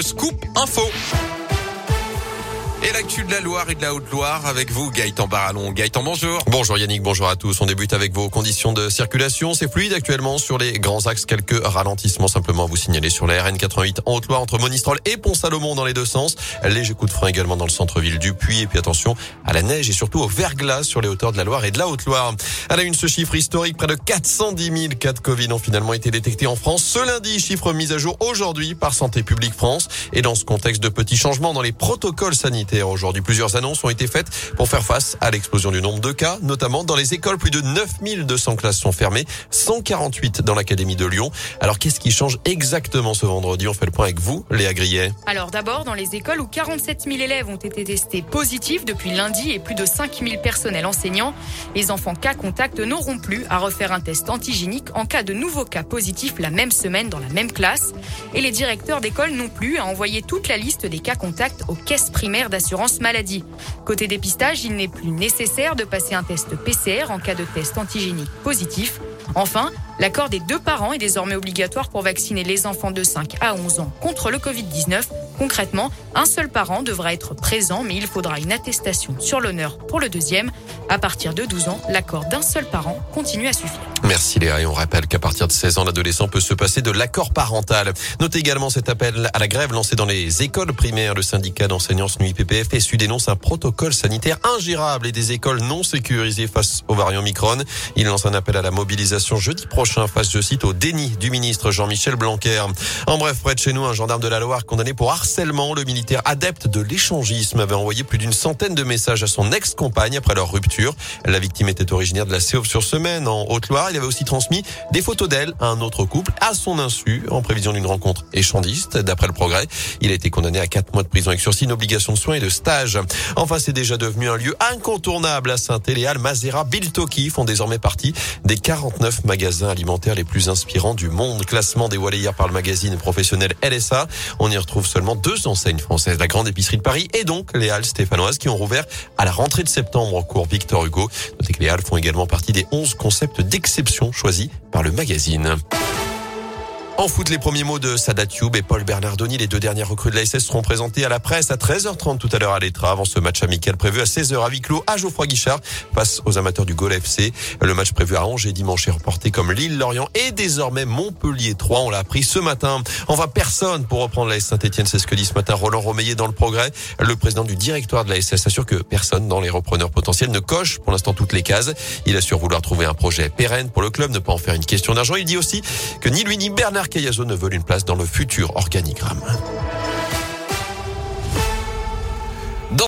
le scoop info. Et l'actu de la Loire et de la Haute-Loire avec vous, Gaëtan Barallon. Gaëtan, bonjour. Bonjour Yannick, bonjour à tous. On débute avec vos conditions de circulation. C'est fluide actuellement sur les grands axes. Quelques ralentissements simplement à vous signaler sur la RN88 en Haute-Loire entre Monistrol et Pont-Salomon dans les deux sens. Léger coup de frein également dans le centre-ville du Puy. Et puis attention à la neige et surtout au verglas sur les hauteurs de la Loire et de la Haute-Loire. À la une, ce chiffre historique, près de 410 000 cas de Covid ont finalement été détectés en France. Ce lundi, chiffre mis à jour aujourd'hui par Santé publique France. Et dans ce contexte de petits changements dans les protocoles sanitaires aujourd'hui, plusieurs annonces ont été faites pour faire face à l'explosion du nombre de cas, notamment dans les écoles. Plus de 9200 classes sont fermées, 148 dans l'Académie de Lyon. Alors qu'est-ce qui change exactement ce vendredi? On fait le point avec vous, Léa Grillet. Alors d'abord, dans les écoles où 47 000 élèves ont été testés positifs depuis lundi et plus de 5 000 personnels enseignants, les enfants cas contact n'auront plus à refaire un test antigénique en cas de nouveaux cas positifs la même semaine dans la même classe. Et les directeurs d'école non plus à envoyer toute la liste des cas contacts aux caisses primaires d'assurance maladie. Côté dépistage, il n'est plus nécessaire de passer un test PCR en cas de test antigénique positif. Enfin, l'accord des deux parents est désormais obligatoire pour vacciner les enfants de 5 à 11 ans contre le Covid-19. Concrètement, un seul parent devra être présent, mais il faudra une attestation sur l'honneur pour le deuxième. À partir de 12 ans, l'accord d'un seul parent continue à suffire. Merci Léa et on rappelle qu'à partir de 16 ans, l'adolescent peut se passer de l'accord parental. Notez également cet appel à la grève lancé dans les écoles primaires. Le syndicat d'enseignants SNUI PPF SU dénonce un protocole sanitaire ingérable et des écoles non sécurisées face au variant Micron. Il lance un appel à la mobilisation jeudi prochain face, je cite, au déni du ministre Jean-Michel Blanquer. En bref, près de chez nous, un gendarme de la Loire condamné pour harcèlement. Le militaire adepte de l'échangisme avait envoyé plus d'une centaine de messages à son ex-compagne après leur rupture. La victime était originaire de la Séauve-sur-Semaine en Haute-Loire. Il avait aussi transmis des photos d'elle à un autre couple à son insu en prévision d'une rencontre échandiste. D'après le progrès, il a été condamné à quatre mois de prison avec sursis, une obligation de soins et de stage. Enfin, c'est déjà devenu un lieu incontournable à Saint-Éléal. Mazera, Biltoki font désormais partie des 49 magasins alimentaires les plus inspirants du monde. Classement dévoilé hier par le magazine professionnel LSA. On y retrouve seulement deux enseignes françaises, la grande épicerie de Paris et donc les Halles stéphanoises qui ont rouvert à la rentrée de septembre au cours Victor Hugo. Notez que les Halles font également partie des 11 concepts d'exception choisis par le magazine. En foot, les premiers mots de Sadat Youb et Paul Bernardoni, les deux dernières recrues de la SS seront présentés à la presse à 13h30 tout à l'heure à l'Etra avant ce match amical prévu à 16h à Viclos à Geoffroy Guichard face aux amateurs du Gol FC. Le match prévu à Angers dimanche est reporté comme Lille-Lorient et désormais Montpellier 3. On l'a appris ce matin. Enfin, personne pour reprendre la S Saint-Etienne. C'est ce que dit ce matin Roland Romeillet dans le progrès. Le président du directoire de la SS assure que personne dans les repreneurs potentiels ne coche pour l'instant toutes les cases. Il assure vouloir trouver un projet pérenne pour le club, ne pas en faire une question d'argent. Il dit aussi que ni lui ni Bernard Cayazo ne veulent une place dans le futur organigramme.